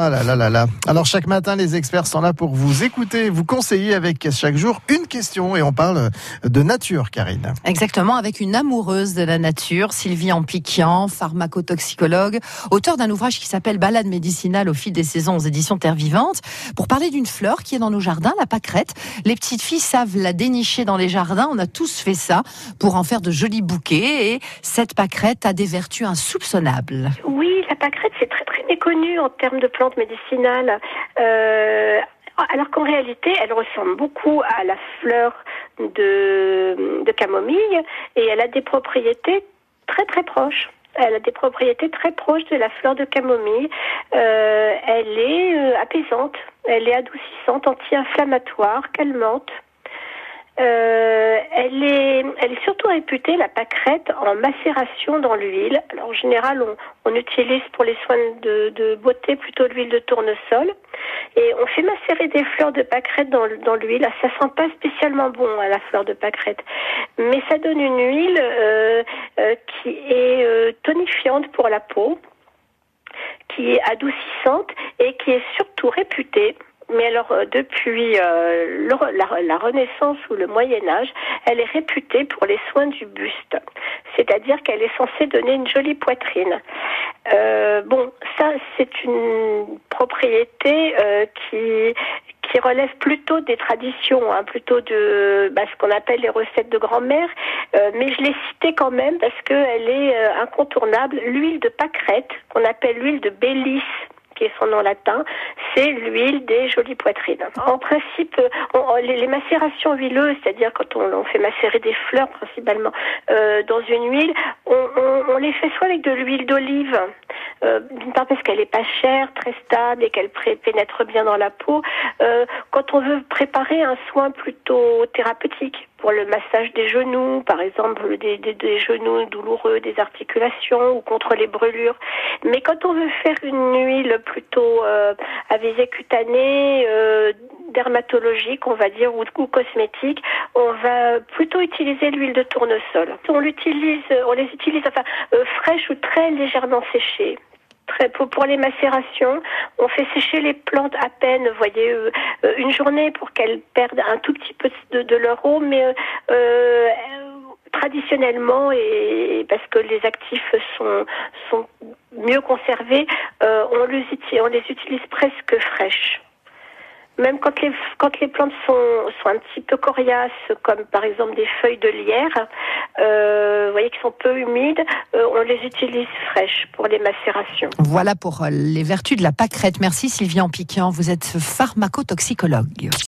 Ah là là là là. Alors chaque matin, les experts sont là pour vous écouter, vous conseiller avec chaque jour une question et on parle de nature, Karine. Exactement, avec une amoureuse de la nature, Sylvie Ampliquian, pharmacotoxicologue, auteur d'un ouvrage qui s'appelle Balade médicinale au fil des saisons aux éditions Terre Vivante, pour parler d'une fleur qui est dans nos jardins, la pâquerette. Les petites filles savent la dénicher dans les jardins, on a tous fait ça pour en faire de jolis bouquets et cette pâquerette a des vertus insoupçonnables. Oui, la pâquerette, c'est très très méconnu en termes de plantes médicinales. Euh, alors qu'en réalité, elle ressemble beaucoup à la fleur de, de camomille et elle a des propriétés très très proches. Elle a des propriétés très proches de la fleur de camomille. Euh, elle est euh, apaisante, elle est adoucissante, anti-inflammatoire, calmante. Euh, elle, est, elle est surtout réputée, la pâquerette, en macération dans l'huile. Alors, en général, on, on utilise pour les soins de, de beauté plutôt l'huile de tournesol. Et on fait macérer des fleurs de pâquerette dans, dans l'huile. Ah, Ça sent pas spécialement bon, à la fleur de pâquerette. Mais ça donne une huile euh, euh, qui est euh, tonifiante pour la peau, qui est adoucissante et qui est surtout réputée mais alors euh, depuis euh, la, la, Renaissance ou le Moyen Âge, elle est réputée pour les soins du buste, c'est-à-dire qu'elle est censée donner une jolie poitrine. Euh, bon, ça c'est une propriété euh, qui qui relève plutôt des traditions, hein, plutôt de bah, ce qu'on appelle les recettes de grand-mère, euh, mais je l'ai citée quand même parce qu'elle est incontournable. L'huile de pâquerette, qu'on appelle l'huile de Bélis qui est son nom latin, c'est l'huile des jolies poitrines. En principe, les, macérations huileuses, c'est-à-dire quand on, fait macérer des fleurs principalement euh, dans une huile, on, les fait soit avec de l'huile d'olive, euh, d'une part parce qu'elle est pas chère, très stable et qu'elle pénètre bien dans la peau. Euh, quand on veut préparer un soin plutôt thérapeutique, pour le massage des genoux, par exemple des, genoux douloureux, des articulations ou contre les brûlures. Mais quand on veut faire une huile plutôt euh, à visée cutanée, euh, dermatologique, on va dire, ou, ou, cosmétique, on va plutôt utiliser l'huile de tournesol. On l'utilise, on les utilise enfin euh, fraîches ou très légèrement séchées. Très, pour, pour, les macérations, on fait sécher les plantes à peine, voyez, euh, une journée pour qu'elles perdent un tout petit peu de, leur eau, mais euh, traditionnellement et parce que les actifs sont, mieux conservés, euh, on, les, on les utilise presque fraîches même quand les, quand les plantes sont, sont un petit peu coriaces, comme par exemple des feuilles de lierre, euh, vous voyez qui sont peu humides, euh, on les utilise fraîches pour les macérations. Voilà pour les vertus de la pâquerette. Merci Sylvie Ampiquian, vous êtes pharmacotoxicologue.